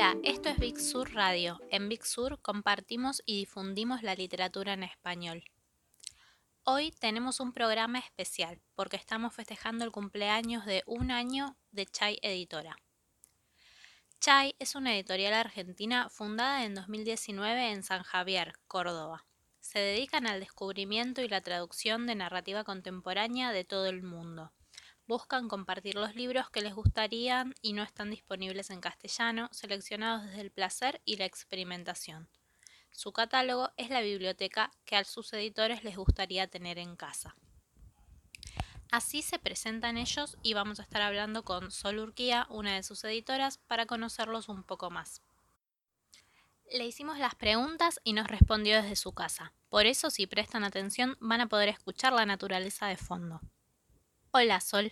Hola, esto es Big Sur Radio. En Big Sur compartimos y difundimos la literatura en español. Hoy tenemos un programa especial porque estamos festejando el cumpleaños de un año de Chai Editora. Chai es una editorial argentina fundada en 2019 en San Javier, Córdoba. Se dedican al descubrimiento y la traducción de narrativa contemporánea de todo el mundo buscan compartir los libros que les gustarían y no están disponibles en castellano, seleccionados desde el placer y la experimentación. Su catálogo es la biblioteca que a sus editores les gustaría tener en casa. Así se presentan ellos y vamos a estar hablando con Sol Urquía, una de sus editoras, para conocerlos un poco más. Le hicimos las preguntas y nos respondió desde su casa. Por eso, si prestan atención, van a poder escuchar la naturaleza de fondo. Hola Sol,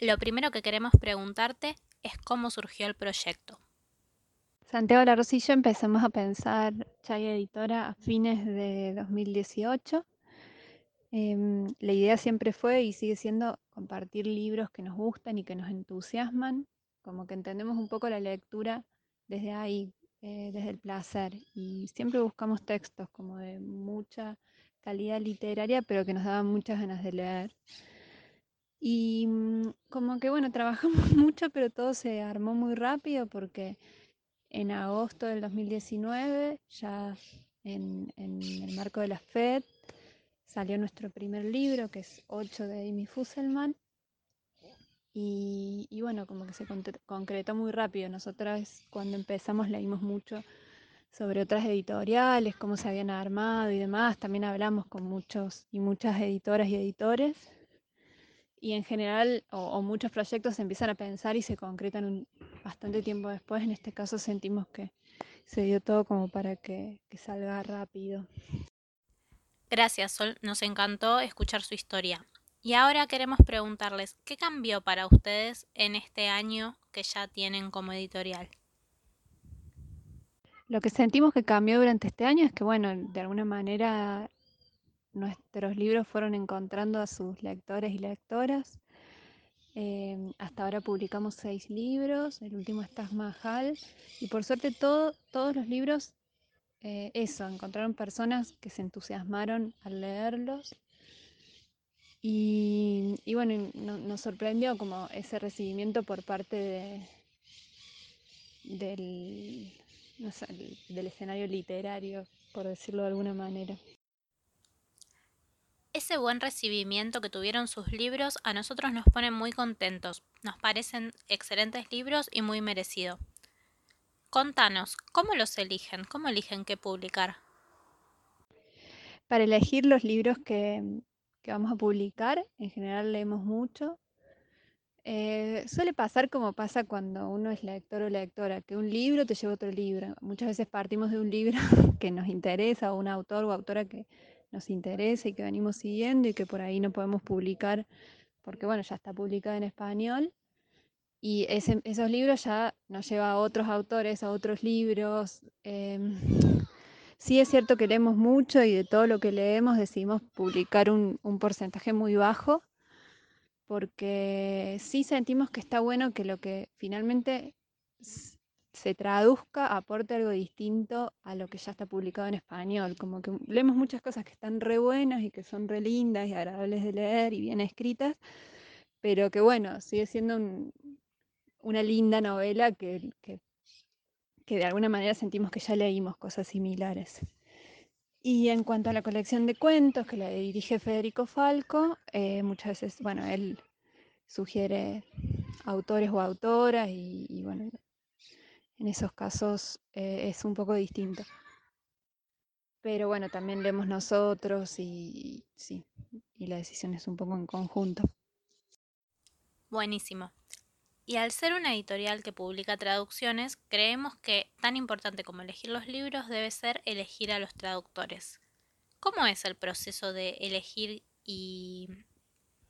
lo primero que queremos preguntarte es cómo surgió el proyecto. Santiago Larros y yo empezamos a pensar Chay Editora a fines de 2018. Em, la idea siempre fue y sigue siendo compartir libros que nos gustan y que nos entusiasman, como que entendemos un poco la lectura desde ahí, eh, desde el placer. Y siempre buscamos textos como de mucha calidad literaria, pero que nos daban muchas ganas de leer. Y mm, como que bueno, trabajamos mucho, pero todo se armó muy rápido porque en agosto del 2019, ya en, el marco de la FED, salió nuestro primer libro, que es 8 de Amy Fusselman. Y, y, bueno, como que se concretó muy rápido. Nosotras cuando empezamos leímos mucho sobre otras editoriales, cómo se habían armado y demás. También hablamos con muchos y muchas editoras y editores y en general o, muchos proyectos se empiezan a pensar y se concretan un, bastante tiempo después. En este caso sentimos que se dio todo como para que, que salga rápido. Gracias, Sol. Nos encantó escuchar su historia. Y ahora queremos preguntarles, ¿qué cambió para ustedes en este año que ya tienen como editorial? Lo que sentimos que cambió durante este año es que, bueno, de alguna manera nuestros libros fueron encontrando a sus lectores y lectoras. Em, hasta ahora publicamos seis libros, el último es Taj Mahal, y por suerte todos los libros, eh, eso, encontraron personas que se entusiasmaron al leerlos. Y, bueno, nos sorprendió como ese recibimiento por parte de, del, del escenario literario, por decirlo de alguna manera. Ese buen recibimiento que tuvieron sus libros a nosotros nos pone muy contentos. Nos parecen excelentes libros y muy merecido. Contanos, ¿cómo los eligen? ¿Cómo eligen qué publicar? Para elegir los libros que, vamos a publicar, en general leemos mucho. Eh, suele pasar como pasa cuando uno es lector o lectora, que un libro te lleva otro libro. Muchas veces partimos de un libro que nos interesa o un autor o autora que nos interesa y que venimos siguiendo y que por ahí no podemos publicar porque bueno, ya está publicada en español. Y esos libros ya nos lleva a otros autores, a otros libros. Em, sí es cierto que leemos mucho y de todo lo que leemos decidimos publicar un, un porcentaje muy bajo, porque sí sentimos que está bueno que lo que finalmente se traduzca, aporte algo distinto a lo que ya está publicado en español. Como que leemos muchas cosas que están re buenas y que son re lindas y agradables de leer y bien escritas, pero que bueno, sigue siendo una linda novela que, que, de alguna manera sentimos que ya leímos cosas similares. Y en cuanto a la colección de cuentos que la dirige Federico Falco, eh, muchas veces, bueno, él sugiere autores o autoras y, y bueno, en esos casos eh, es un poco distinto. Pero bueno, también leemos nosotros y, sí, y la decisión es un poco en conjunto. Buenísimo. Y al ser una editorial que publica traducciones, creemos que tan importante como elegir los libros debe ser elegir a los traductores. ¿Cómo es el proceso de elegir y,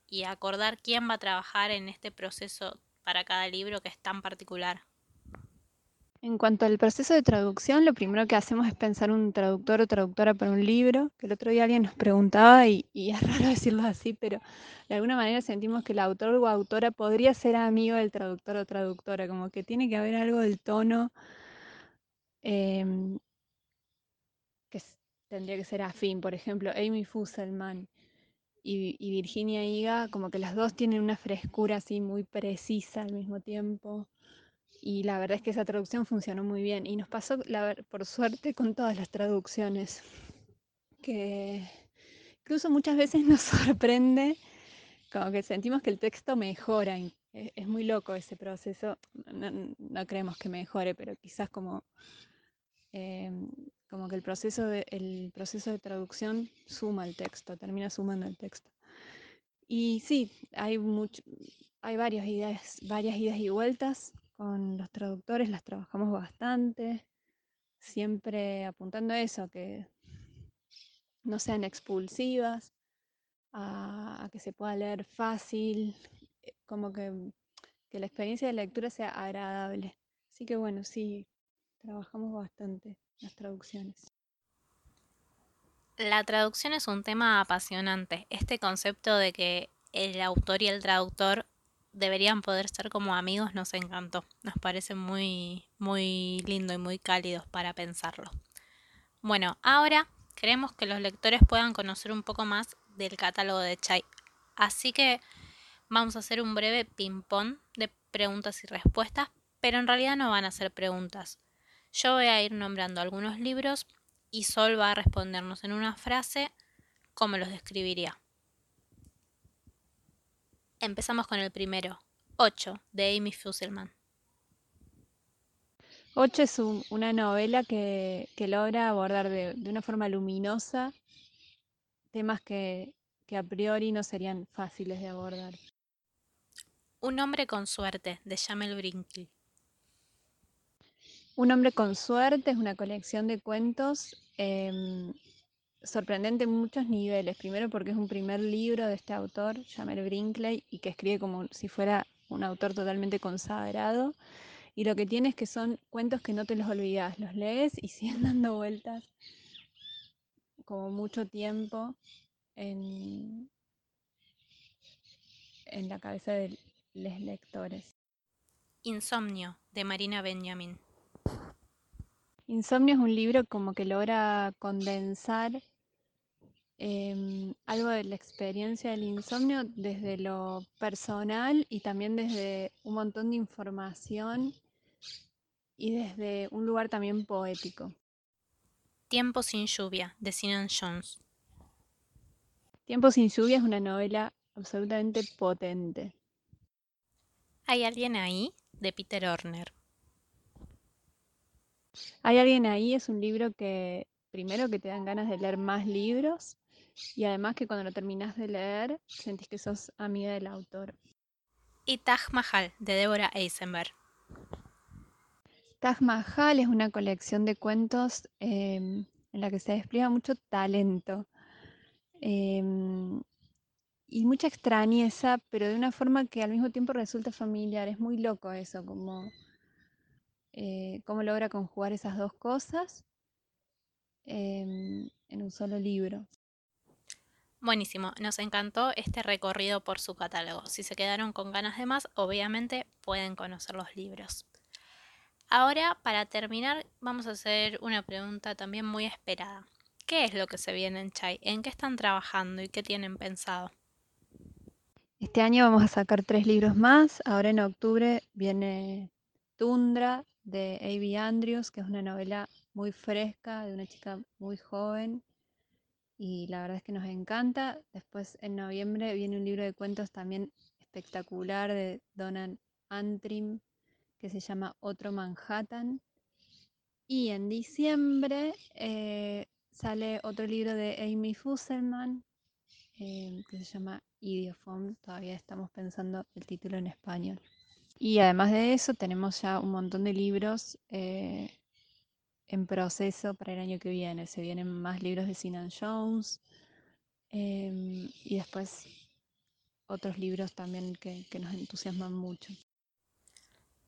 y acordar quién va a trabajar en este proceso para cada libro que es tan particular? En cuanto al proceso de traducción, lo primero que hacemos es pensar un traductor o traductora para un libro, que el otro día alguien nos preguntaba y, es raro decirlo así, pero de alguna manera sentimos que el autor o autora podría ser amigo del traductor o traductora, como que tiene que haber algo del tono em, que tendría que ser afín. Por ejemplo, Amy Fusselman y, y, Virginia Higa, como que las dos tienen una frescura así muy precisa al mismo tiempo. Y la verdad es que esa traducción funcionó muy bien. Y nos pasó, por suerte, con todas las traducciones. Que incluso muchas veces nos sorprende, como que sentimos que el texto mejora. Es, muy loco ese proceso. No, creemos que mejore, pero quizás como, em, como que el proceso, de, el proceso de traducción suma el texto, termina sumando el texto. Y sí, hay, mucho, hay varias ideas, varias idas y vueltas con los traductores, las trabajamos bastante, siempre apuntando a eso, que no sean expulsivas, a, que se pueda leer fácil, eh, como que, que la experiencia de lectura sea agradable. Así que bueno, sí, trabajamos bastante las traducciones. La traducción es un tema apasionante. Este concepto de que el autor y el traductor deberían poder ser como amigos nos encantó. Nos parece muy, muy lindo y muy cálido para pensarlo. Bueno, ahora queremos que los lectores puedan conocer un poco más del catálogo de Chai. Así que vamos a hacer un breve ping-pong de preguntas y respuestas, pero en realidad no van a ser preguntas. Yo voy a ir nombrando algunos libros y Sol va a respondernos en una frase cómo los describiría. Empezamos con el primero, 8, de Amy Fusselman. 8 es una novela que, logra abordar de, una forma luminosa temas que, a priori no serían fáciles de abordar. Un hombre con suerte, de Jamel Brinkle. Un hombre con suerte es una colección de cuentos em, sorprendente en muchos niveles. Primero porque es un primer libro de este autor, Jamel Brinkley, y que escribe como si fuera un autor totalmente consagrado. Y lo que tiene es que son cuentos que no te los olvidas, los lees y siguen dando vueltas como mucho tiempo en, en la cabeza de los lectores. Insomnio, de Marina Benjamin. Insomnio es un libro como que logra condensar em, algo de la experiencia del insomnio desde lo personal y también desde un montón de información y desde un lugar también poético. Tiempo sin lluvia, de Sinan Jones. Tiempo sin lluvia es una novela absolutamente potente. ¿Hay alguien ahí? de Peter Horner. Hay alguien ahí, es un libro que primero que te dan ganas de leer más libros y además que cuando lo terminas de leer sentís que sos amiga del autor. Y Taj Mahal, de Deborah Eisenberg. Taj Mahal es una colección de cuentos em, en la que se despliega mucho talento em, y mucha extrañeza, pero de una forma que al mismo tiempo resulta familiar. Es muy loco eso, como eh, cómo logra conjugar esas dos cosas en un solo libro. Buenísimo, nos encantó este recorrido por su catálogo. Si se quedaron con ganas de más, obviamente pueden conocer los libros. Ahora, para terminar, vamos a hacer una pregunta también muy esperada. ¿Qué es lo que se viene en Chai? ¿En qué están trabajando y qué tienen pensado? Este año vamos a sacar tres libros más. Ahora en octubre viene Tundra de A.B. Andrews, que es una novela muy fresca de una chica muy joven y la verdad es que nos encanta. Después en noviembre viene un libro de cuentos también espectacular de Donald Antrim que se llama Otro Manhattan. Y en diciembre eh, sale otro libro de Amy Fusselman eh, que se llama Idiophone. Todavía estamos pensando el título en español. Y además de eso, tenemos ya un montón de libros eh, en proceso para el año que viene. Se vienen más libros de Sinan Jones em, y después otros libros también que, que nos entusiasman mucho.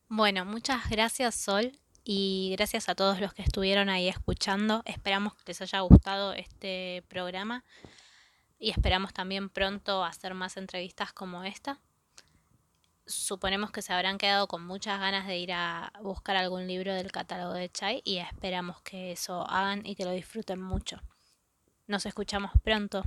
Bueno, muchas gracias Sol y gracias a todos los que estuvieron ahí escuchando. Esperamos que les haya gustado este programa y esperamos también pronto hacer más entrevistas como esta. Suponemos que se habrán quedado con muchas ganas de ir a buscar algún libro del catálogo de Chai y esperamos que eso hagan y que lo disfruten mucho. Nos escuchamos pronto.